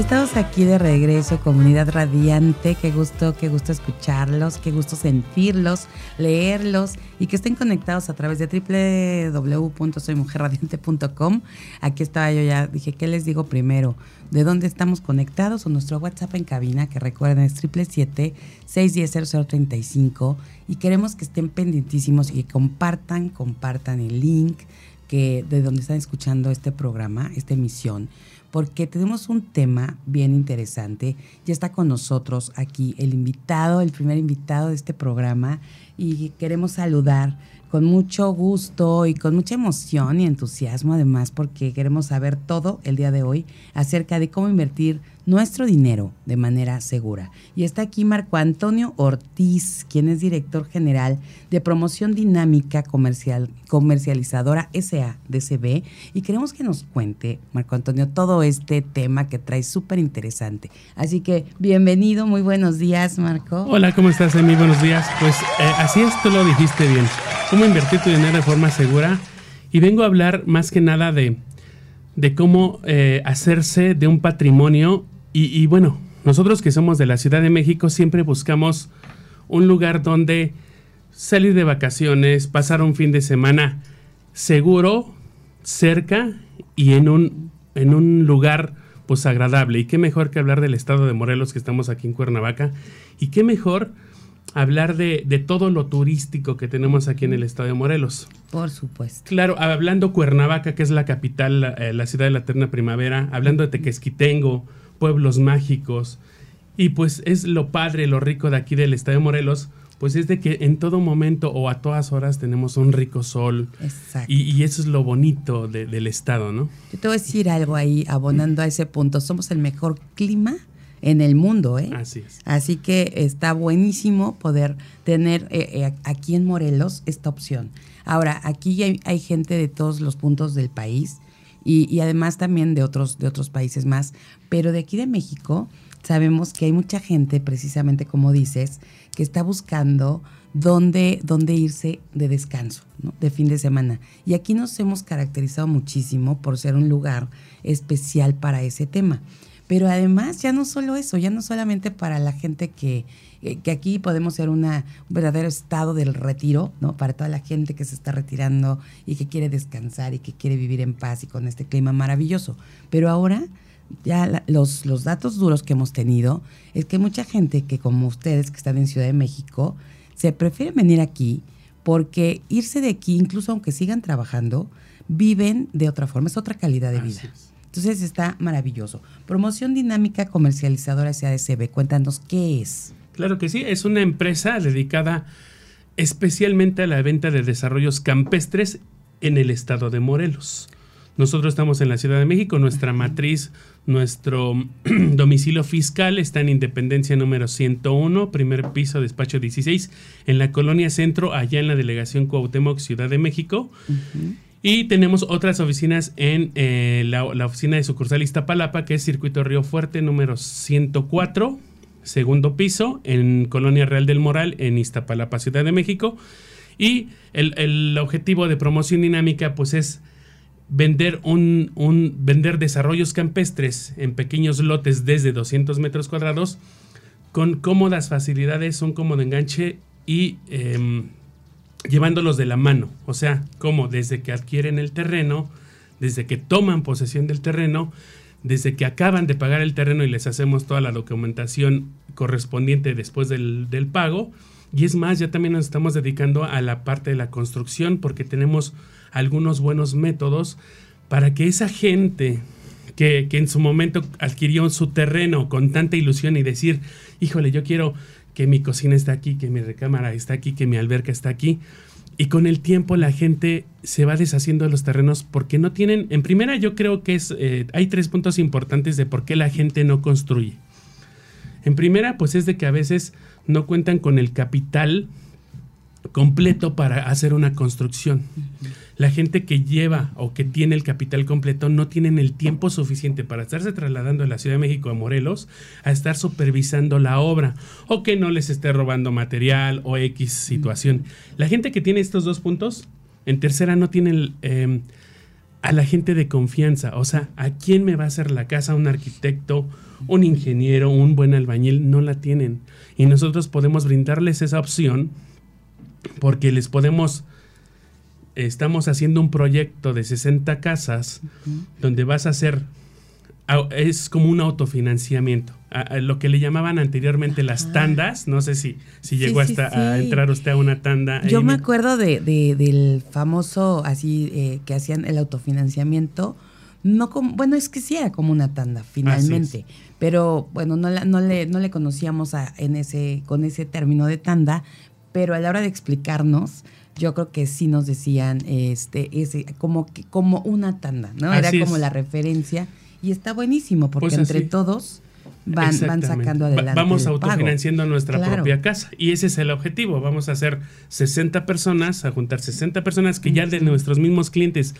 Estamos aquí de regreso, comunidad radiante. Qué gusto, qué gusto escucharlos, qué gusto sentirlos, leerlos y que estén conectados a través de www.soymujerradiante.com. Aquí estaba yo ya, dije, ¿qué les digo primero? ¿De dónde estamos conectados? O nuestro WhatsApp en cabina, que recuerden es 777-610-0035. Y queremos que estén pendientísimos y compartan, compartan el link que de donde están escuchando este programa, esta emisión porque tenemos un tema bien interesante. Ya está con nosotros aquí el invitado, el primer invitado de este programa y queremos saludar con mucho gusto y con mucha emoción y entusiasmo además porque queremos saber todo el día de hoy acerca de cómo invertir nuestro dinero de manera segura. Y está aquí Marco Antonio Ortiz, quien es director general de promoción dinámica comercial, comercializadora SADCB. Y queremos que nos cuente, Marco Antonio, todo este tema que trae súper interesante. Así que bienvenido, muy buenos días, Marco. Hola, ¿cómo estás, Emi? Buenos días. Pues eh, así es, tú lo dijiste bien. ¿Cómo invertir tu dinero de forma segura? Y vengo a hablar más que nada de, de cómo eh, hacerse de un patrimonio y, bueno, nosotros que somos de la Ciudad de México siempre buscamos un lugar donde salir de vacaciones, pasar un fin de semana seguro, cerca y en un, en un lugar pues agradable. Y qué mejor que hablar del estado de Morelos que estamos aquí en Cuernavaca. Y qué mejor hablar de, todo lo turístico que tenemos aquí en el estado de Morelos. Por supuesto. Claro, hablando Cuernavaca, que es la capital, la, eh, la ciudad de la eterna primavera, hablando de Tequesquitengo, pueblos mágicos. Y pues es lo padre, lo rico de aquí del estado de Morelos, pues es de que en todo momento o a todas horas tenemos un rico sol. Exacto. Y, eso es lo bonito del estado, ¿no? Yo te voy a decir algo ahí, abonando a ese punto. Somos el mejor clima en el mundo, ¿eh? Así es. Así que está buenísimo poder tener eh, eh, aquí en Morelos esta opción. Ahora, aquí hay, hay, gente de todos los puntos del país y, además también de otros, de otros países más. Pero de aquí de México sabemos que hay mucha gente, precisamente como dices, que está buscando dónde, dónde irse de descanso, de fin de semana. Y aquí nos hemos caracterizado muchísimo por ser un lugar especial para ese tema. Pero además, ya no solo eso, ya no solamente para la gente que, eh, que aquí podemos ser una, un verdadero estado del retiro, ¿no? Para toda la gente que se está retirando y que quiere descansar y que quiere vivir en paz y con este clima maravilloso. Pero ahora ya los, los datos duros que hemos tenido es que mucha gente que como ustedes que están en Ciudad de México, se prefiere venir aquí porque irse de aquí, incluso aunque sigan trabajando, viven de otra forma, es otra calidad de vida. Entonces está maravilloso. Promoción dinámica comercializadora SADCB, cuéntanos qué es. Claro que sí, es una empresa dedicada especialmente a la venta de desarrollos campestres en el estado de Morelos. Nosotros estamos en la Ciudad de México, nuestra matriz, nuestro domicilio fiscal está en Independencia número 101, primer piso, despacho 16, en la colonia Centro, allá en la delegación Cuauhtémoc, Ciudad de México. Y tenemos otras oficinas en eh, la, oficina de sucursal Iztapalapa, que es Circuito Río Fuerte número 104 segundo piso, en Colonia Real del Moral, en Iztapalapa, Ciudad de México. Y el, objetivo de promoción dinámica, pues es vender, un, un, vender desarrollos campestres en pequeños lotes desde 200 metros cuadrados con cómodas facilidades, un cómodo enganche y em, llevándolos de la mano. O sea, como desde que adquieren el terreno, desde que toman posesión del terreno, desde que acaban de pagar el terreno y les hacemos toda la documentación correspondiente después del, pago. Y es más, ya también nos estamos dedicando a la parte de la construcción porque tenemos algunos buenos métodos para que esa gente que, que, en su momento adquirió su terreno con tanta ilusión y decir, híjole, yo quiero que mi cocina está aquí, que mi recámara está aquí, que mi alberca está aquí, y con el tiempo la gente se va deshaciendo de los terrenos porque no tienen, en primera yo creo que es, eh, hay tres puntos importantes de por qué la gente no construye. En primera, pues es de que a veces no cuentan con el capital completo para hacer una construcción. La gente que lleva o que tiene el capital completo no tienen el tiempo suficiente para estarse trasladando de la Ciudad de México a Morelos a estar supervisando la obra o que no les esté robando material o X situación. La gente que tiene estos dos puntos, en tercera no tiene em, a la gente de confianza, o sea, ¿a quién me va a hacer la casa? ¿Un arquitecto? ¿Un ingeniero? ¿Un buen albañil? No la tienen. Y nosotros podemos brindarles esa opción porque les podemos estamos haciendo un proyecto de 60 casas donde vas a hacer es como un autofinanciamiento. A, lo que le llamaban anteriormente las tandas, no sé si, si llegó hasta a entrar usted a una tanda. Yo me acuerdo de, del famoso así eh, que hacían el autofinanciamiento. No como, bueno, es que sí era como una tanda finalmente, pero bueno, no, no, le, no le conocíamos a, en ese, con ese término de tanda, pero a la hora de explicarnos, yo creo que sí nos decían este ese como como una tanda, ¿no? Era como la referencia y está buenísimo porque pues entre todos van, van sacando adelante. vamos autofinanciando nuestra propia casa y ese es el objetivo. Vamos a hacer 60 personas, a juntar 60 personas que ya de nuestros mismos clientes.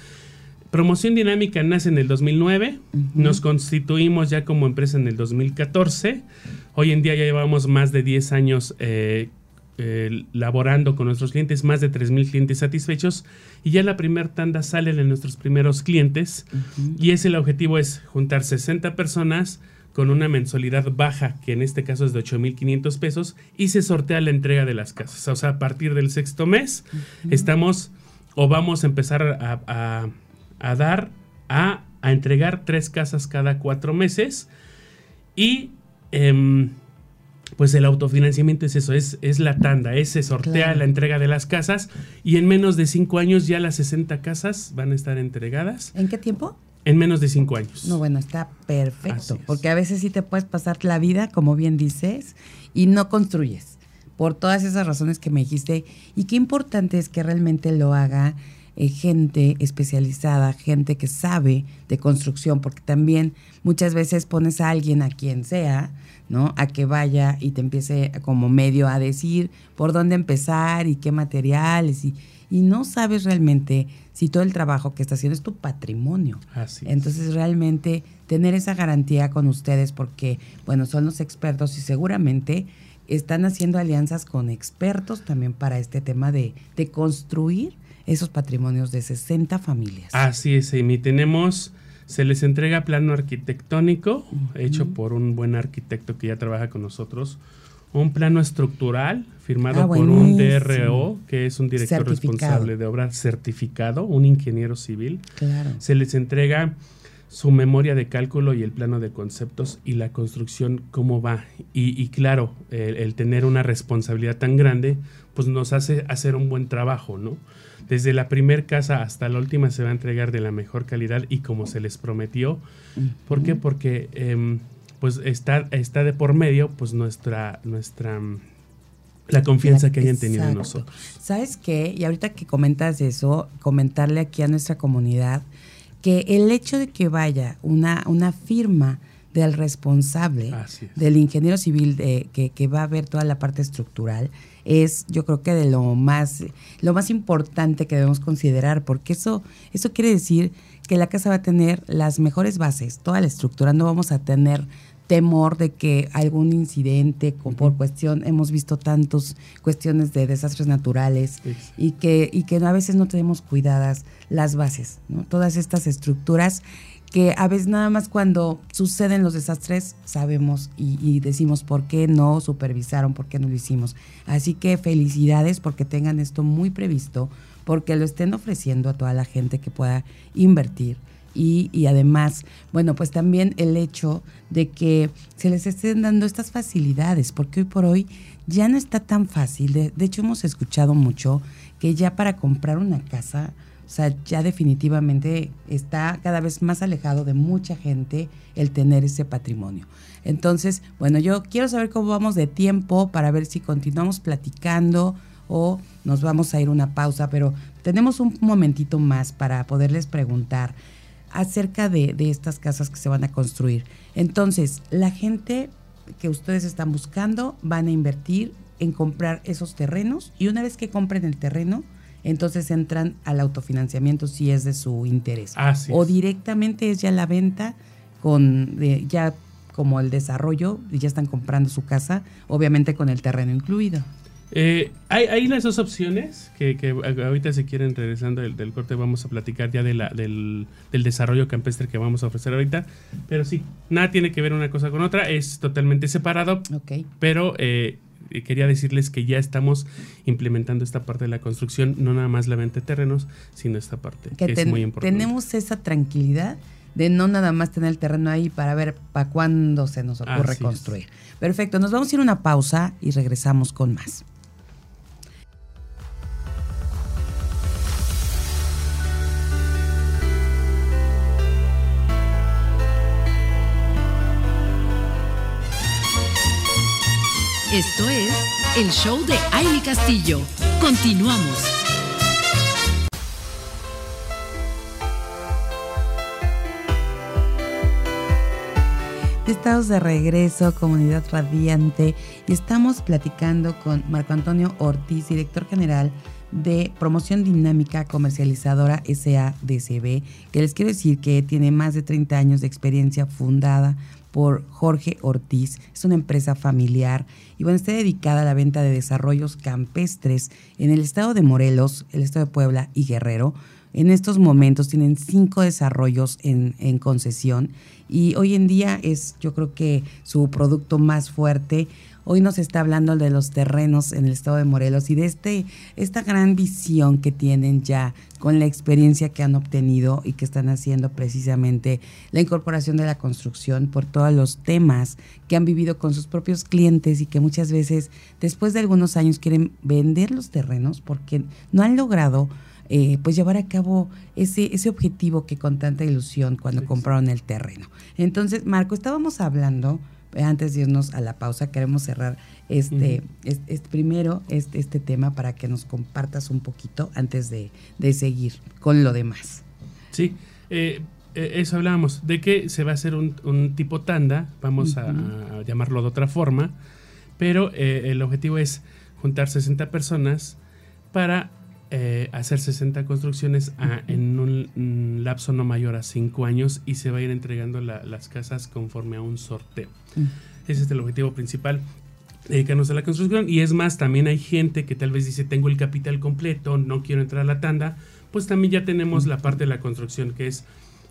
Promoción Dinámica nace en el 2009, nos constituimos ya como empresa en el 2014. Hoy en día ya llevamos más de 10 años eh, eh, laborando con nuestros clientes, más de 3.000 clientes satisfechos y ya la primera tanda sale de nuestros primeros clientes y ese el objetivo es juntar 60 personas con una mensualidad baja, que en este caso es de 8.500 pesos, y se sortea la entrega de las casas. O sea, a partir del sexto mes estamos o vamos a empezar a, dar, a, entregar tres casas cada cuatro meses y... Em, pues el autofinanciamiento es eso, es, es la tanda, es se sortea la entrega de las casas y en menos de cinco años ya las 60 casas van a estar entregadas. ¿En qué tiempo? En menos de cinco años. No, bueno, está perfecto, porque a veces sí te puedes pasar la vida, como bien dices, y no construyes, por todas esas razones que me dijiste, y qué importante es que realmente lo haga eh, gente especializada, gente que sabe de construcción, porque también muchas veces pones a alguien, a quien sea, ¿no? A que vaya y te empiece como medio a decir por dónde empezar y qué materiales y, y no sabes realmente si todo el trabajo que está haciendo es tu patrimonio. Así Entonces realmente tener esa garantía con ustedes porque, bueno, son los expertos y seguramente están haciendo alianzas con expertos también para este tema de, de construir esos patrimonios de 60 familias. Así es, Amy. Tenemos se les entrega plano arquitectónico hecho por un buen arquitecto que ya trabaja con nosotros. Un plano estructural firmado ah, por un DRO, que es un director responsable de obra certificado, un ingeniero civil. Se les entrega su memoria de cálculo y el plano de conceptos y la construcción, cómo va. Y, claro, el, el, tener una responsabilidad tan grande, pues nos hace hacer un buen trabajo, ¿no? Desde la primer casa hasta la última se va a entregar de la mejor calidad y como se les prometió. ¿Por qué? Porque em, pues está, está de por medio pues nuestra, nuestra la confianza que hayan tenido en nosotros. ¿Sabes qué? Y ahorita que comentas eso, comentarle aquí a nuestra comunidad que el hecho de que vaya una, una firma del responsable, del ingeniero civil de, que, que va a ver toda la parte estructural, es yo creo que de lo más, lo más importante que debemos considerar, porque eso, eso quiere decir que la casa va a tener las mejores bases, toda la estructura, no vamos a tener temor de que algún incidente por cuestión hemos visto tantos cuestiones de desastres naturales y que y que a veces no tenemos cuidadas las bases ¿no? todas estas estructuras que a veces nada más cuando suceden los desastres sabemos y, decimos por qué no supervisaron, por qué no lo hicimos. Así que felicidades porque tengan esto muy previsto, porque lo estén ofreciendo a toda la gente que pueda invertir. Y, y, además, bueno, pues también el hecho de que se les estén dando estas facilidades, porque hoy por hoy ya no está tan fácil. De hecho, hemos escuchado mucho que ya para comprar una casa, o sea, ya definitivamente está cada vez más alejado de mucha gente el tener ese patrimonio. Entonces, bueno, yo quiero saber cómo vamos de tiempo para ver si continuamos platicando o nos vamos a ir una pausa, pero tenemos un momentito más para poderles preguntar acerca de, de estas casas que se van a construir. Entonces, la gente que ustedes están buscando van a invertir en comprar esos terrenos y una vez que compren el terreno, entonces entran al autofinanciamiento si es de su interés. o directamente es ya la venta con ya como el desarrollo y ya están comprando su casa, obviamente con el terreno incluido. Eh, hay, las dos opciones que, ahorita si quieren regresando del, corte vamos a platicar ya de la, del, desarrollo campestre que vamos a ofrecer ahorita. Pero sí, nada tiene que ver una cosa con otra, es totalmente separado. Ok. Pero eh, quería decirles que ya estamos implementando esta parte de la construcción, no nada más la venta de terrenos, sino esta parte, que, es muy importante. Tenemos esa tranquilidad de no nada más tener el terreno ahí para ver para cuándo se nos ocurre construir. Perfecto, nos vamos a ir a una pausa y regresamos con más. Esto es el show de Aile Castillo. Continuamos. Estamos de regreso, comunidad radiante, y estamos platicando con Marco Antonio Ortiz, director general de Promoción Dinámica Comercializadora SADCB, que les quiero decir que tiene más de 30 años de experiencia fundada por Jorge Ortiz. Es una empresa familiar y bueno, está dedicada a la venta de desarrollos campestres en el estado de Morelos, el estado de Puebla y Guerrero. En estos momentos tienen cinco desarrollos en, en concesión y hoy en día es yo creo que su producto más fuerte. Hoy nos está hablando de los terrenos en el estado de Morelos y de este, esta gran visión que tienen ya con la experiencia que han obtenido y que están haciendo precisamente la incorporación de la construcción por todos los temas que han vivido con sus propios clientes y que muchas veces después de algunos años quieren vender los terrenos porque no han logrado eh, pues llevar a cabo ese, ese objetivo que con tanta ilusión cuando compraron el terreno. Entonces, Marco, estábamos hablando antes de irnos a la pausa, queremos cerrar este, este, primero este, este, tema para que nos compartas un poquito antes de, seguir con lo demás. Sí, eh, eh, eso hablábamos, de que se va a hacer un, tipo tanda, vamos a, llamarlo de otra forma, pero eh, el objetivo es juntar 60 personas para eh, hacer 60 construcciones en un, lapso no mayor a 5 años y se va a ir entregando las casas conforme a un sorteo. Mm. Ese es el objetivo principal dedicarnos a la construcción. Y es más, también hay gente que tal vez dice, tengo el capital completo, no quiero entrar a la tanda, pues también ya tenemos la parte de la construcción que es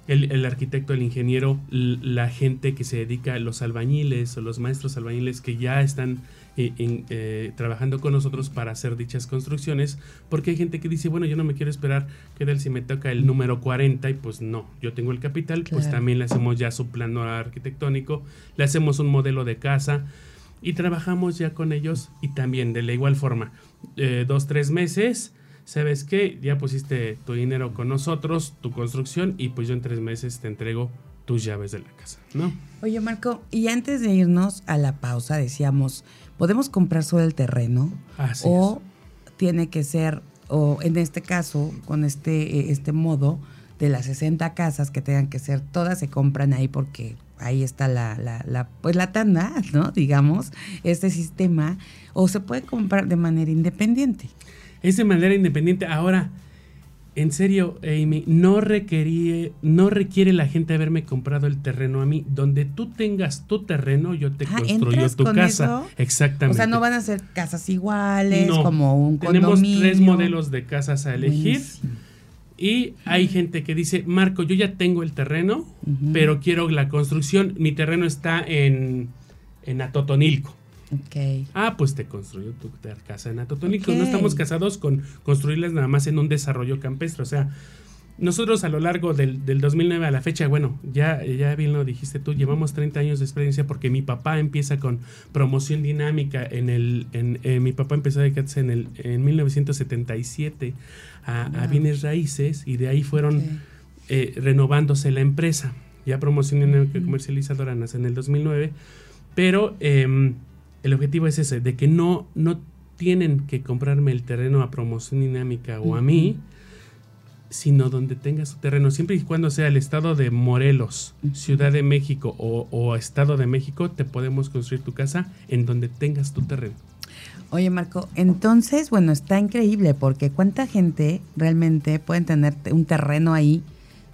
el, arquitecto, el ingeniero, la gente que se dedica a los albañiles o los maestros albañiles que ya están eh, eh, trabajando con nosotros para hacer dichas construcciones, porque hay gente que dice, bueno, yo no me quiero esperar que del si me toca el número 40 y pues no, yo tengo el capital, pues también le hacemos ya su plano arquitectónico, le hacemos un modelo de casa y trabajamos ya con ellos y también de la igual forma, eh, dos, tres meses ¿sabes qué? Ya pusiste tu dinero con nosotros, tu construcción, y pues yo en tres meses te entrego tus llaves de la casa, ¿no? Oye, Marco, y antes de irnos a la pausa, decíamos, ¿podemos comprar sobre el terreno? o tiene que ser, o en este caso, con este, eh, este modo, de las 60 casas que tengan que ser, todas se compran ahí porque ahí está la, la, la, pues la tanda, ¿no? Digamos, este sistema, o se puede comprar de manera independiente es de manera independiente. Ahora, en serio, Amy, no, requerí, no requiere la gente haberme comprado el terreno a mí. Donde tú tengas tu terreno, yo te ah, construyo tu casa. Exactamente. O sea, no van a ser casas iguales, como un condominio. Tenemos tres modelos de casas a elegir. Y hay gente que dice, Marco, yo ya tengo el terreno, pero quiero la construcción. Mi terreno está en, en Atotonilco. Ah, pues te construyo tu casa en Atotónico. No estamos casados con construirlas nada más en un desarrollo campestre. O sea, nosotros a lo largo del, 2009 a la fecha, bueno, ya, ya bien lo dijiste tú, llevamos 30 años de experiencia porque mi papá empieza con promoción dinámica en el, en, eh, mi papá empezó a dedicarse en el, en 1977 a, bienes raíces y de ahí fueron eh, renovándose la empresa. Ya promoción dinámica comercializadora nace en el 2009, pero... Eh, el objetivo es ese, de que no, no tienen que comprarme el terreno a promoción dinámica o a mí, sino donde tenga su terreno, siempre y cuando sea el estado de Morelos, Ciudad de México o, o Estado de México, te podemos construir tu casa en donde tengas tu terreno. Oye, Marco, entonces, bueno, está increíble porque cuánta gente realmente pueden tener un terreno ahí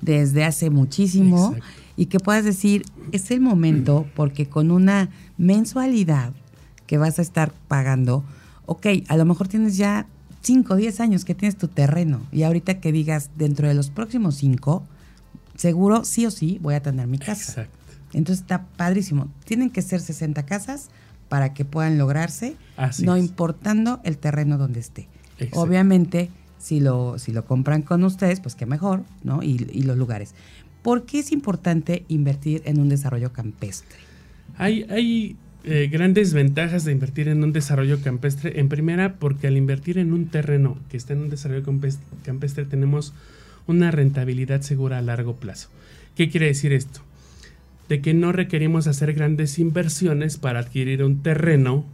desde hace muchísimo y que puedas decir, es el momento porque con una mensualidad que vas a estar pagando, ok, a lo mejor tienes ya 5 o 10 años que tienes tu terreno y ahorita que digas dentro de los próximos 5, seguro sí o sí voy a tener mi casa. Exacto. Entonces está padrísimo. Tienen que ser 60 casas para que puedan lograrse, no importando el terreno donde esté. Obviamente, si lo, si lo compran con ustedes, pues qué mejor, ¿no? Y, los lugares. ¿Por qué es importante invertir en un desarrollo campestre? Hay, hay eh, grandes ventajas de invertir en un desarrollo campestre. En primera, porque al invertir en un terreno que está en un desarrollo campestre tenemos una rentabilidad segura a largo plazo. ¿Qué quiere decir esto? de que no requerimos hacer grandes inversiones para adquirir un terreno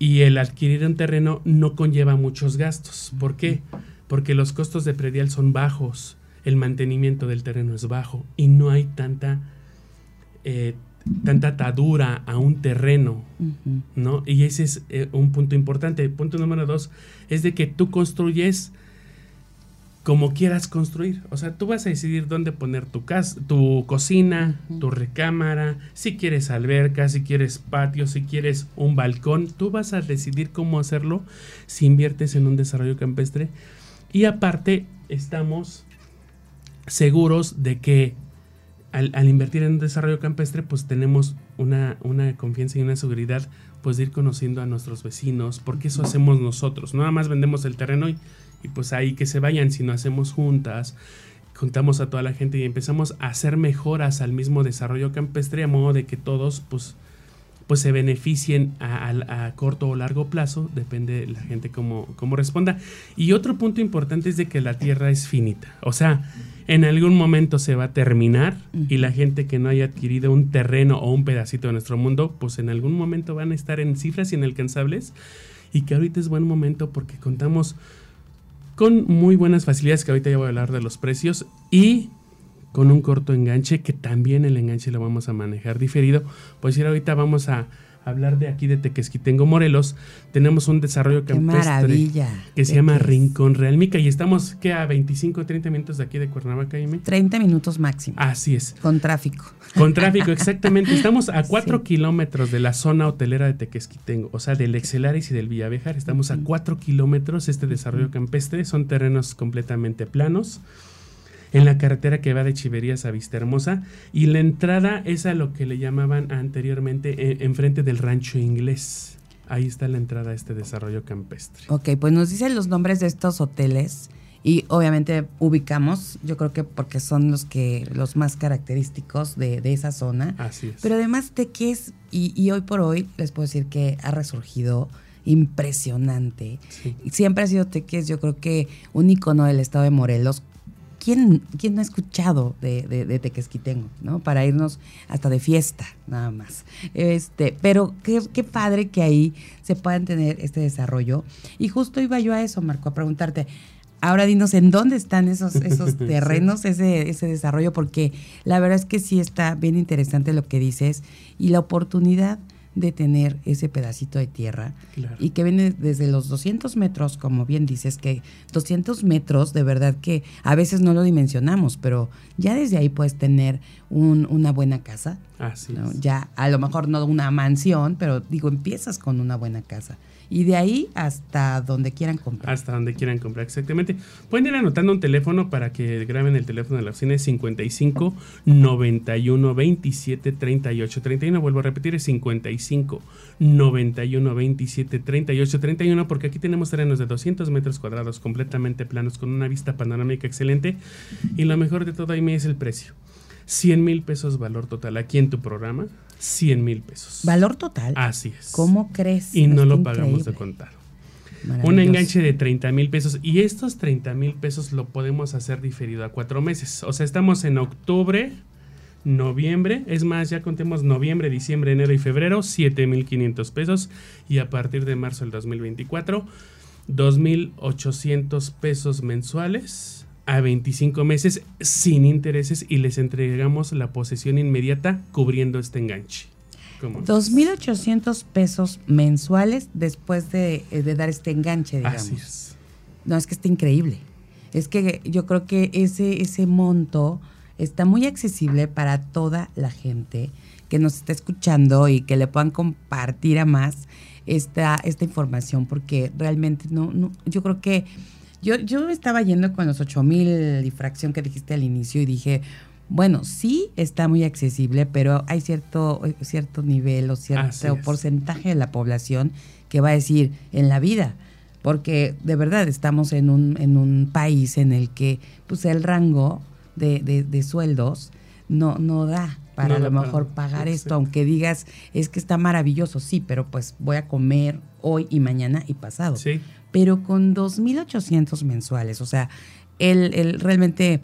y el adquirir un terreno no conlleva muchos gastos. ¿Por qué? Porque los costos de predial son bajos, el mantenimiento del terreno es bajo y no hay tanta, eh, tanta atadura a un terreno, ¿no? Y ese es eh, un punto importante. Punto número dos es de que tú construyes como quieras construir. O sea, tú vas a decidir dónde poner tu casa, tu cocina, tu recámara, si quieres alberca, si quieres patio, si quieres un balcón, tú vas a decidir cómo hacerlo si inviertes en un desarrollo campestre. Y aparte, estamos seguros de que al, invertir en desarrollo campestre, pues tenemos una, una confianza y una seguridad, pues de ir conociendo a nuestros vecinos, porque eso hacemos nosotros. Nada más vendemos el terreno y y pues ahí que se vayan, si no hacemos juntas, juntamos a toda la gente y empezamos a hacer mejoras al mismo desarrollo campestre a modo de que todos pues, pues se beneficien a, corto o largo plazo, depende de la gente cómo, cómo responda. Y otro punto importante es de que la tierra es finita, o sea, en algún momento se va a terminar y la gente que no haya adquirido un terreno o un pedacito de nuestro mundo, pues en algún momento van a estar en cifras inalcanzables y que ahorita es buen momento porque contamos con muy buenas facilidades, que ahorita ya voy a hablar de los precios, y con un corto enganche, que también el enganche lo vamos a manejar diferido. Pues ir ahorita vamos a hablar de aquí de Tequesquitengo, Morelos, tenemos un desarrollo campestre que se llama Rincón Realmica y estamos que a 25 o 30 minutos de aquí de Cuernavaca, Jaime. 30 minutos máximo. Así es. Con tráfico. Con tráfico, exactamente. Estamos a 4 kilómetros de la zona hotelera de Tequesquitengo, o sea, del Excelaris y del Villavejar. Estamos a 4 kilómetros este desarrollo campestre. Son terrenos completamente planos en la carretera que va de Chiverías a Vista Hermosa y la entrada es a lo que le llamaban anteriormente eh, enfrente del rancho inglés. Ahí está la entrada a este desarrollo campestre. Ok, pues nos dicen los nombres de estos hoteles y obviamente ubicamos, yo creo que porque son los que los más característicos de, esa zona. Así es. Pero además Teques, y, y hoy por hoy les puedo decir que ha resurgido impresionante. Siempre ha sido Teques, yo creo que un icono del estado de Morelos, ¿quién, quién no ha escuchado de, de, Tequesquitengo, ¿no? Para irnos hasta de fiesta, nada más. Este, pero qué, qué padre que ahí se puedan tener este desarrollo. Y justo iba yo a eso, Marco, a preguntarte. Ahora dinos en dónde están esos, esos terrenos, ese, ese desarrollo, porque la verdad es que sí está bien interesante lo que dices y la oportunidad de tener ese pedacito de tierra y que viene desde los 200 metros, como bien dices, que 200 metros de verdad que a veces no lo dimensionamos, pero ya desde ahí puedes tener un, una buena casa. Así Ya a lo mejor no una mansión, pero digo, empiezas con una buena casa y de ahí hasta donde quieran comprar. Hasta donde quieran comprar, exactamente. Pueden ir anotando un teléfono para que graben el teléfono de la oficina, es 55 91 27 38 31. Vuelvo a repetir, es 55 91 27 38 31, porque aquí tenemos terrenos de 200 metros cuadrados completamente planos con una vista panorámica excelente. Y lo mejor de todo, ahí es el precio. 100 mil pesos valor total aquí en tu programa. 100 mil pesos. ¿Valor total? Así es. ¿Cómo crees? Y no lo pagamos de contar. Un enganche de 30 mil pesos. Y estos 30 mil pesos lo podemos hacer diferido a cuatro meses. O sea, estamos en octubre noviembre, es más, ya contemos noviembre, diciembre, enero y febrero, 7.500 pesos. Y a partir de marzo del 2024, 2.800 pesos mensuales a 25 meses sin intereses y les entregamos la posesión inmediata cubriendo este enganche. 2.800 pesos mensuales después de, eh, de, dar este enganche, digamos. Así es. No, es que está increíble. Es que yo creo que ese, ese monto está muy accesible para toda la gente que nos está escuchando y que le puedan compartir a más esta, esta información, porque realmente no, no yo creo que yo, yo estaba yendo con los 8 mil y fracción que dijiste al inicio y dije, bueno, sí está muy accesible, pero hay cierto, cierto nivel o cierto porcentaje de la población que va a decir en la vida, porque de verdad estamos en un, en un país en el que pues el rango de, de, sueldos no, no da para a lo mejor pagar esto, aunque digas, es que está maravilloso, sí, pero pues voy a comer hoy y mañana y pasado. Sí. Pero con 2.800 mensuales, o sea, el, el, realmente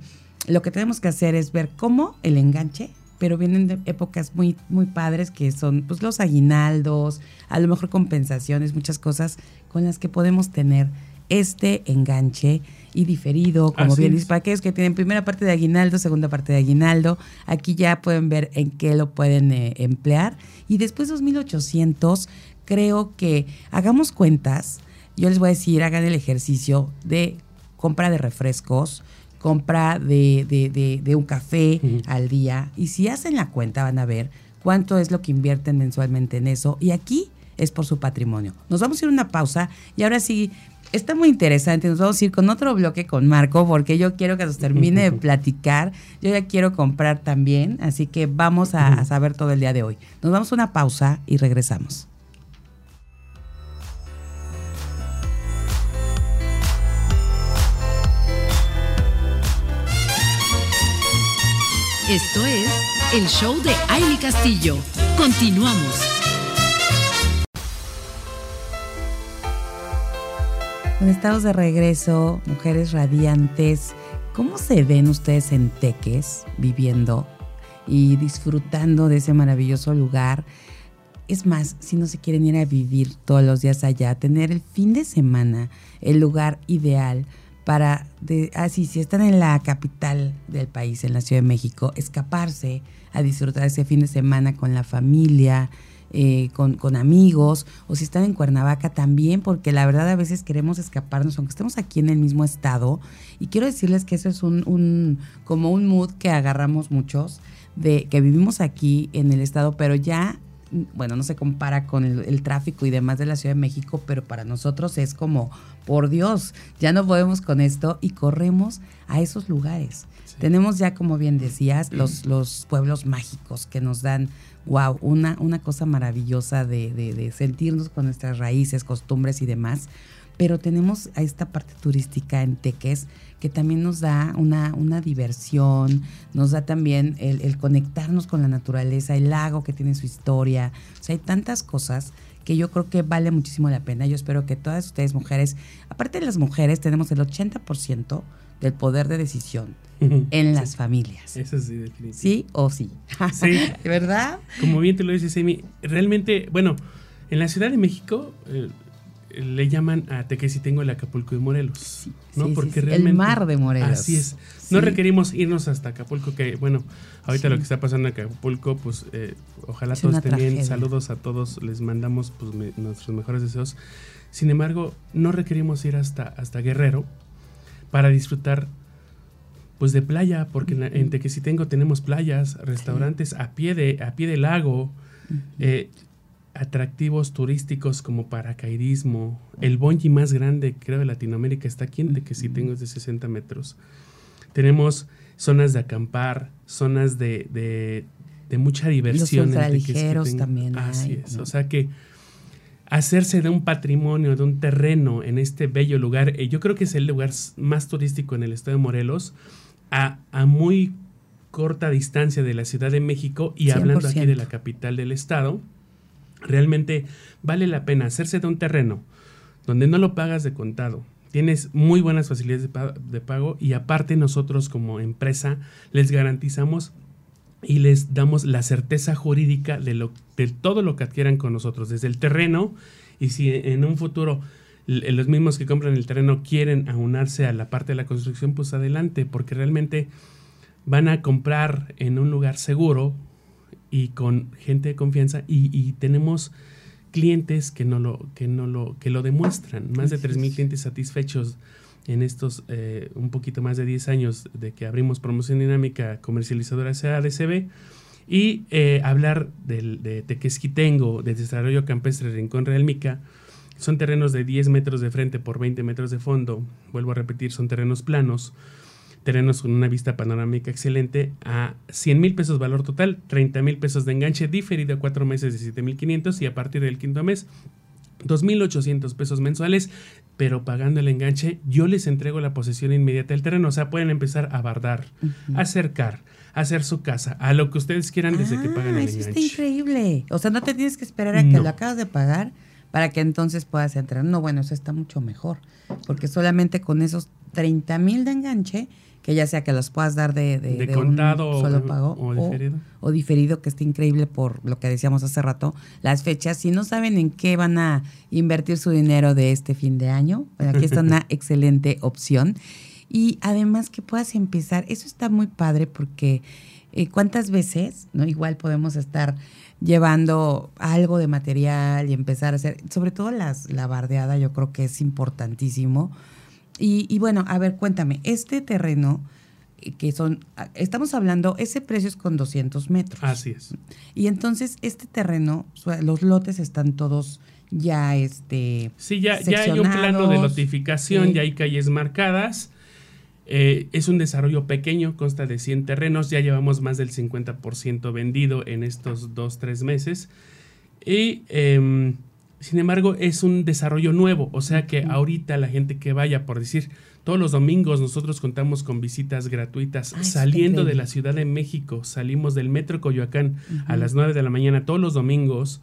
lo que tenemos que hacer es ver cómo el enganche, pero vienen de épocas muy, muy padres que son pues los aguinaldos, a lo mejor compensaciones, muchas cosas con las que podemos tener este enganche y diferido, como bien dice, para aquellos que tienen primera parte de aguinaldo, segunda parte de aguinaldo, aquí ya pueden ver en qué lo pueden eh, emplear. Y después 2.800, creo que hagamos cuentas, yo les voy a decir, hagan el ejercicio de compra de refrescos, compra de, de, de, un café al día, y si hacen la cuenta van a ver cuánto es lo que invierten mensualmente en eso, y aquí es por su patrimonio. Nos vamos a ir a una pausa y ahora sí Está muy interesante. Nos vamos a ir con otro bloque con Marco porque yo quiero que nos termine de platicar. Yo ya quiero comprar también, así que vamos a, saber todo el día de hoy. Nos vamos a una pausa y regresamos. Esto es el show de Aile Castillo. Continuamos. Estamos de regreso, mujeres radiantes. ¿Cómo se ven ustedes en Teques viviendo y disfrutando de ese maravilloso lugar? Es más, si no se quieren ir a vivir todos los días allá, tener el fin de semana el lugar ideal para, así, ah, si están en la capital del país, en la Ciudad de México, escaparse a disfrutar ese fin de semana con la familia, eh, con, amigos, o si están en Cuernavaca también, porque la verdad a veces queremos escaparnos, aunque estemos aquí en el mismo estado. Y quiero decirles que eso es un, un como un mood que agarramos muchos, de que vivimos aquí en el estado, pero ya bueno, no se compara con el, tráfico y demás de la Ciudad de México, pero para nosotros es como, por Dios, ya no podemos con esto y corremos a esos lugares. Tenemos ya, como bien decías, los, los pueblos mágicos que nos dan wow, una, una cosa maravillosa de, de, sentirnos con nuestras raíces, costumbres y demás. Pero tenemos a esta parte turística en Teques que también nos da una, una diversión, nos da también el, el, conectarnos con la naturaleza, el lago que tiene su historia. O sea, hay tantas cosas que yo creo que vale muchísimo la pena. Yo espero que todas ustedes mujeres, aparte de las mujeres, tenemos el 80% del poder de decisión en las familias. Eso sí, definitivamente. ¿Sí o sí? Sí. ¿Verdad? Como bien te lo dices, Amy, realmente, bueno, en la Ciudad de México eh, le llaman a Tequesitengo el Acapulco de Morelos, ¿no? Porque realmente... El mar de Morelos. Así es. No requerimos irnos hasta Acapulco, que bueno, ahorita lo que está pasando en Acapulco, pues eh, ojalá todos estén bien. Saludos a todos, les mandamos pues, nuestros mejores deseos. Sin embargo, no requerimos ir hasta, hasta Guerrero para disfrutar pues de playa, porque en, Tequesitengo tenemos playas, restaurantes a pie de a pie del lago, eh, atractivos turísticos como paracaidismo. El bungee más grande, creo, de Latinoamérica está aquí en Tequesitengo, es de 60 metros. Tenemos zonas de acampar, zonas de, de, mucha diversión. Los también. Así es, o sea que hacerse de un patrimonio, de un terreno en este bello lugar, eh, yo creo que es el lugar más turístico en el estado de Morelos, a, muy corta distancia de la Ciudad de México y hablando aquí de la capital del estado, realmente vale la pena hacerse de un terreno donde no lo pagas de contado. Tienes muy buenas facilidades de pago, y aparte nosotros como empresa les garantizamos y les damos la certeza jurídica de, de todo lo que adquieran con nosotros, desde el terreno y si en un futuro los mismos que compran el terreno quieren aunarse a la parte de la construcción, pues adelante, porque realmente van a comprar en un lugar seguro y con gente de confianza y, tenemos clientes que no lo que no lo que lo demuestran. Más de 3000 clientes satisfechos en estos eh, un poquito más de 10 años de que abrimos promoción dinámica comercializadora CADCB y eh, hablar del, de Tequesquitengo, de desarrollo campestre Rincón Realmica, son terrenos de 10 metros de frente por 20 metros de fondo, vuelvo a repetir, son terrenos planos, terrenos con una vista panorámica excelente, a 100 mil pesos valor total, 30 mil pesos de enganche diferido a cuatro meses de 7 mil 500 y a partir del quinto mes 2.800 pesos mensuales, pero pagando el enganche, yo les entrego la posesión inmediata del terreno. O sea, pueden empezar a bardar, a acercar, a hacer su casa, a lo que ustedes quieran desde que pagan el ah, eso enganche. Está increíble. O sea, no te tienes que esperar a que lo acabas de pagar para que entonces puedas entrar. No, bueno, eso está mucho mejor, porque solamente con esos 30 mil de enganche que ya sea que los puedas dar de, de, contado solo pago o, diferido. O, diferido, que está increíble por lo que decíamos hace rato, las fechas. Si no saben en qué van a invertir su dinero de este fin de año, aquí está una excelente opción. Y además que puedas empezar, eso está muy padre porque eh, cuántas veces, ¿no? Igual podemos estar llevando algo de material y empezar a hacer, sobre todo las, la bardeada, yo creo que es importantísimo y, bueno, a ver, cuéntame, este terreno eh, que son, estamos hablando, ese precio es con 200 metros. Así es. Y entonces este terreno, los lotes están todos ya, este... Sí, ya, ya hay un plano de notificación, ya hay calles marcadas. Eh, es un desarrollo pequeño, consta de 100 terrenos, ya llevamos más del 50% vendido en estos dos, tres meses. Y em, sin embargo, es un desarrollo nuevo, o sea que ahorita la gente que vaya, por decir, todos los domingos nosotros contamos con visitas gratuitas ah, saliendo de la Ciudad de México, salimos del Metro Coyoacán a las 9 de la mañana todos los domingos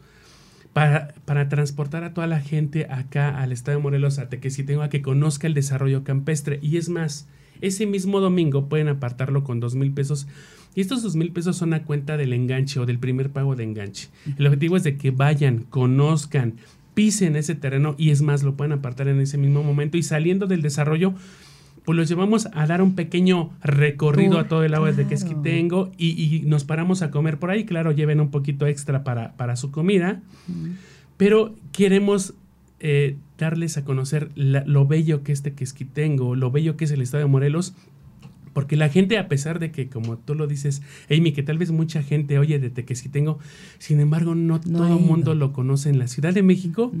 para, para, transportar a toda la gente acá al estado de Morelos a tengo a que conozca el desarrollo campestre. Y es más, ese mismo domingo pueden apartarlo con dos mil pesos. Y estos dos mil pesos son a cuenta del enganche o del primer pago de enganche. El objetivo es de que vayan, conozcan, pisen ese terreno y es más, lo pueden apartar en ese mismo momento. Y saliendo del desarrollo, pues los llevamos a dar un pequeño recorrido a todo el agua de que es que tengo y, nos paramos a comer por ahí. Claro, lleven un poquito extra para, para su comida, pero queremos eh, darles a conocer lo bello que este tengo, lo bello que es el estado de Morelos porque la gente, a pesar de que, como tú lo dices, Amy, que tal vez mucha gente oye de Tequesquitengo, sin embargo, no, todo el mundo lo conoce en la Ciudad de México.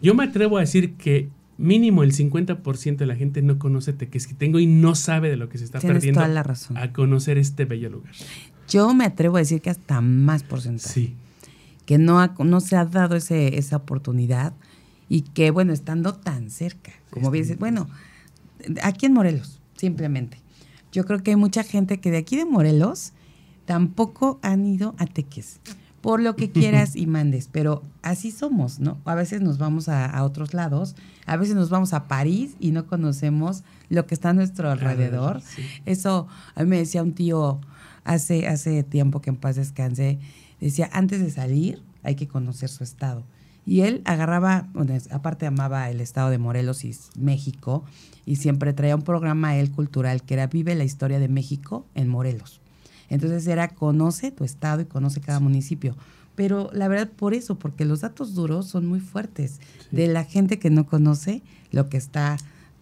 Yo me atrevo a decir que mínimo el 50% de la gente no conoce Tequesquitengo y no sabe de lo que se está perdiendo toda la razón. a conocer este bello lugar. Yo me atrevo a decir que hasta más porcentaje. Sí. Que no, no se ha dado ese, esa oportunidad y que, bueno, estando tan cerca, como bien dices, bueno, aquí en Morelos, simplemente yo creo que hay mucha gente que de aquí de Morelos tampoco han ido a Teques, por lo que quieras y mandes, pero así somos, ¿no? A veces nos vamos a, otros lados, a veces nos vamos a París y no conocemos lo que está a nuestro alrededor. Eso, a mí me decía un tío hace, hace tiempo que en paz descanse, decía, antes de salir hay que conocer su estado. Y él agarraba, bueno, aparte amaba el estado de Morelos y México, y siempre traía un programa él cultural que era Vive la historia de México en Morelos. Entonces era conoce tu estado y conoce cada municipio. Pero la verdad por eso, porque los datos duros son muy fuertes de la gente que no conoce lo que está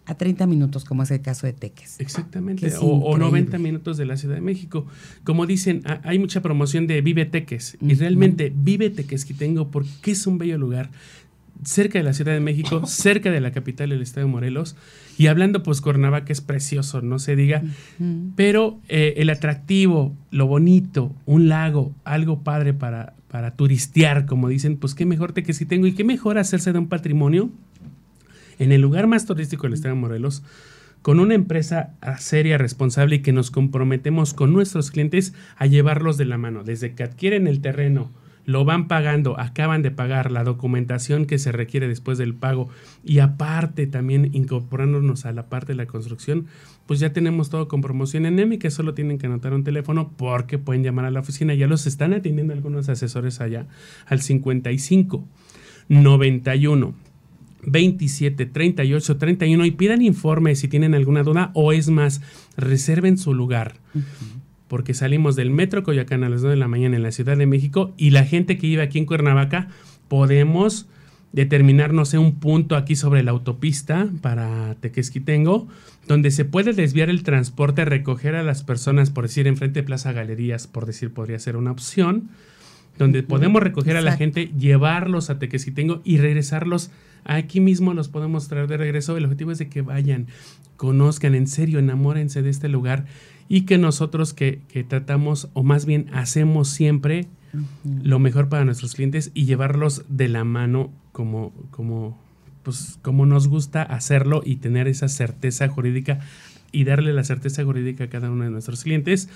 a 30 minutos, como es el caso de Teques. Exactamente, o, 90 minutos de la Ciudad de México. Como dicen, hay mucha promoción de Vive Teques, y realmente Vive Teques que tengo porque es un bello lugar, cerca de la Ciudad de México, cerca de la capital del estado de Morelos, y hablando pues Cuernavaca es precioso, no se diga, pero eh, el atractivo, lo bonito, un lago, algo padre para, para turistear, como dicen, pues qué mejor Teques que tengo, y qué mejor hacerse de un patrimonio en el lugar más turístico del estado de Morelos, con una empresa seria, responsable y que nos comprometemos con nuestros clientes a llevarlos de la mano, desde que adquieren el terreno, lo van pagando, acaban de pagar la documentación que se requiere después del pago y aparte también incorporándonos a la parte de la construcción, pues ya tenemos todo con promoción en EMI, que solo tienen que anotar un teléfono porque pueden llamar a la oficina. Ya los están atendiendo algunos asesores allá al 55 91 27 38 31 y pidan informe si tienen alguna duda o es más, reserven su lugar. Porque salimos del metro Coyoacán a las 2 de la mañana en la Ciudad de México y la gente que vive aquí en Cuernavaca podemos determinar, no sé, un punto aquí sobre la autopista para Tequesquitengo, donde se puede desviar el transporte, recoger a las personas, por decir, enfrente de Plaza Galerías, por decir, podría ser una opción, donde podemos recoger a la gente, llevarlos a Tequesquitengo y regresarlos aquí mismo, los podemos traer de regreso. El objetivo es de que vayan, conozcan, en serio, enamórense de este lugar y que nosotros que, tratamos o más bien hacemos siempre lo mejor para nuestros clientes y llevarlos de la mano como, como, pues, como nos gusta hacerlo y tener esa certeza jurídica y darle la certeza jurídica a cada uno de nuestros clientes.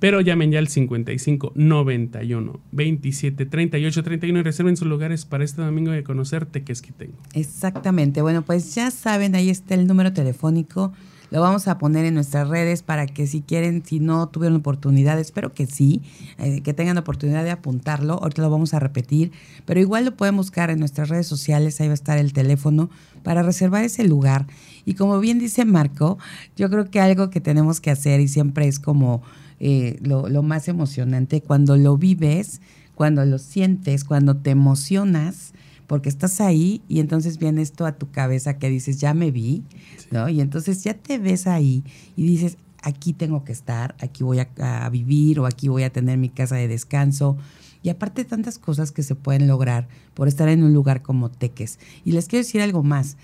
Pero llamen ya al 55 91 27 38 31 y reserven sus lugares para este domingo de conocerte que es que tengo. Exactamente. Bueno, pues ya saben, ahí está el número telefónico lo vamos a poner en nuestras redes para que si quieren, si no tuvieron oportunidad, espero que sí, eh, que tengan oportunidad de apuntarlo. Ahorita lo vamos a repetir, pero igual lo pueden buscar en nuestras redes sociales, ahí va a estar el teléfono para reservar ese lugar. Y como bien dice Marco, yo creo que algo que tenemos que hacer y siempre es como eh, lo más emocionante, cuando lo vives, cuando lo sientes, cuando te emocionas, porque estás ahí y entonces viene esto a tu cabeza que dices, ya me vi, ¿no? Y entonces ya te ves ahí y dices, aquí tengo que estar, aquí voy a, vivir o aquí voy a tener mi casa de descanso. Y aparte tantas cosas que se pueden lograr por estar en un lugar como Teques. Y les quiero decir algo más,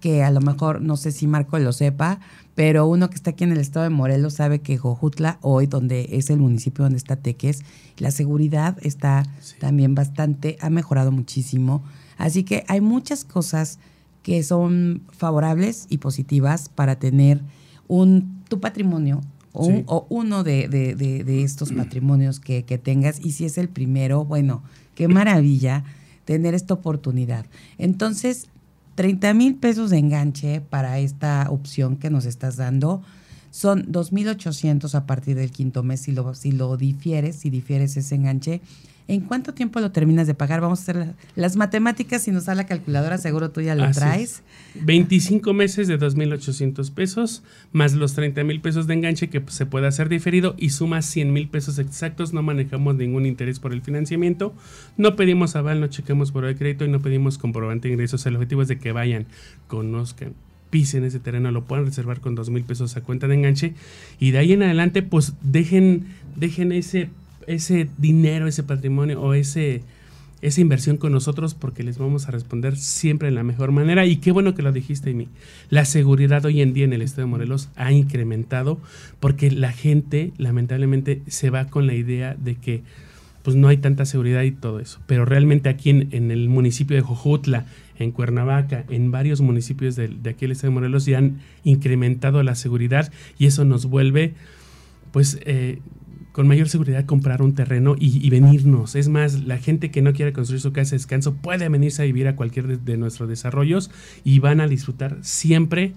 que a lo mejor no sé si Marco lo sepa, pero uno que está aquí en el estado de Morelos sabe que Jojutla, hoy donde es el municipio donde está Teques, la seguridad está también bastante, ha mejorado muchísimo. Así que hay muchas cosas que son favorables y positivas para tener un, tu patrimonio o, uno de, estos patrimonios que, que, tengas. Y si es el primero, bueno, qué maravilla tener esta oportunidad. Entonces, 30 mil pesos de enganche para esta opción que nos estás dando. Son 2.800 a partir del quinto mes si lo, si lo difieres, si difieres ese enganche. ¿En cuánto tiempo lo terminas de pagar? Vamos a hacer las matemáticas y nos da la calculadora, seguro tú ya lo traes. 25 meses de 2.800 pesos, más los 30 mil pesos de enganche que se puede hacer diferido y suma 100 mil pesos exactos. No manejamos ningún interés por el financiamiento, no pedimos aval, no chequemos por el crédito y no pedimos comprobante de ingresos. El objetivo es de que vayan, conozcan, pisen ese terreno, lo puedan reservar con dos mil pesos a cuenta de enganche y de ahí en adelante pues dejen, dejen ese ese dinero, ese patrimonio o ese, esa inversión con nosotros porque les vamos a responder siempre de la mejor manera. Y qué bueno que lo dijiste, Amy. La seguridad hoy en día en el estado de Morelos ha incrementado porque la gente lamentablemente se va con la idea de que pues no hay tanta seguridad y todo eso. Pero realmente aquí en, el municipio de Jojutla, en Cuernavaca, en varios municipios de, de aquí el estado de Morelos ya han incrementado la seguridad y eso nos vuelve pues eh, con mayor seguridad comprar un terreno y, venirnos. Es más, la gente que no quiere construir su casa de descanso puede venirse a vivir a cualquier de, nuestros desarrollos y van a disfrutar siempre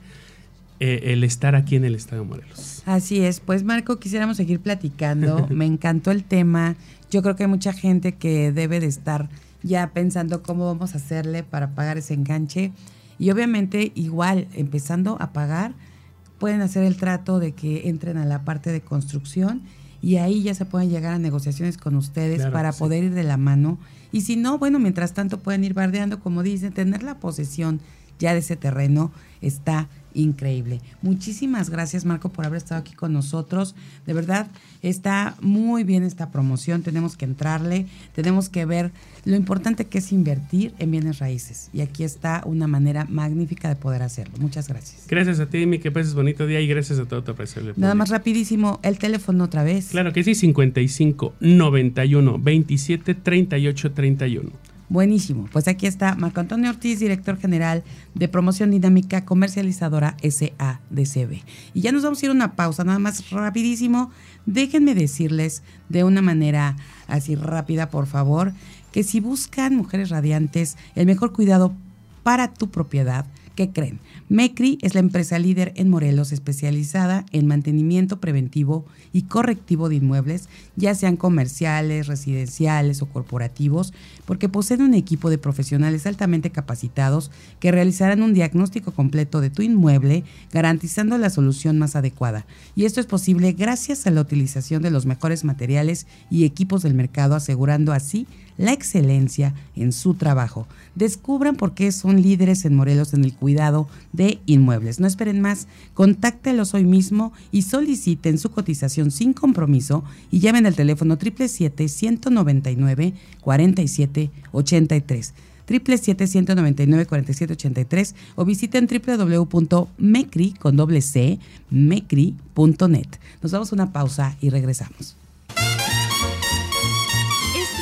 eh, el estar aquí en el estado de Morelos. Así es, pues Marco, quisiéramos seguir platicando. Me encantó el tema. Yo creo que hay mucha gente que debe de estar ya pensando cómo vamos a hacerle para pagar ese enganche. Y obviamente igual, empezando a pagar, pueden hacer el trato de que entren a la parte de construcción y ahí ya se pueden llegar a negociaciones con ustedes para poder ir de la mano. Y si no, bueno, mientras tanto pueden ir bardeando, como dicen, tener la posesión ya de ese terreno está increíble. Muchísimas gracias Marco por haber estado aquí con nosotros. De verdad, está muy bien esta promoción. Tenemos que entrarle, tenemos que ver lo importante que es invertir en bienes raíces. Y aquí está una manera magnífica de poder hacerlo. Muchas gracias. Gracias a ti, mi que pases bonito día y gracias a todo tu aprecio. Nada más rapidísimo, el teléfono otra vez. Claro que sí, 55 91 27 38 31. Buenísimo. Pues aquí está Marco Antonio Ortiz, director general de promoción dinámica comercializadora SADCB. Y ya nos vamos a ir a una pausa, nada más rapidísimo. Déjenme decirles de una manera así rápida, por favor, que si buscan mujeres radiantes, el mejor cuidado para tu propiedad, ¿qué creen? MECRI es la empresa líder en Morelos especializada en mantenimiento preventivo y correctivo de inmuebles, ya sean comerciales, residenciales o corporativos, porque poseen un equipo de profesionales altamente capacitados que realizarán un diagnóstico completo de tu inmueble, garantizando la solución más adecuada. Y esto es posible gracias a la utilización de los mejores materiales y equipos del mercado, asegurando así la excelencia en su trabajo. Descubran por qué son líderes en Morelos en el cuidado de inmuebles. No esperen más, contáctelos hoy mismo y soliciten su cotización sin compromiso y llamen al teléfono 777-199-4783. 777-199-4783 o visiten www.mecri con doble c, mecri.net. Nos damos una pausa y regresamos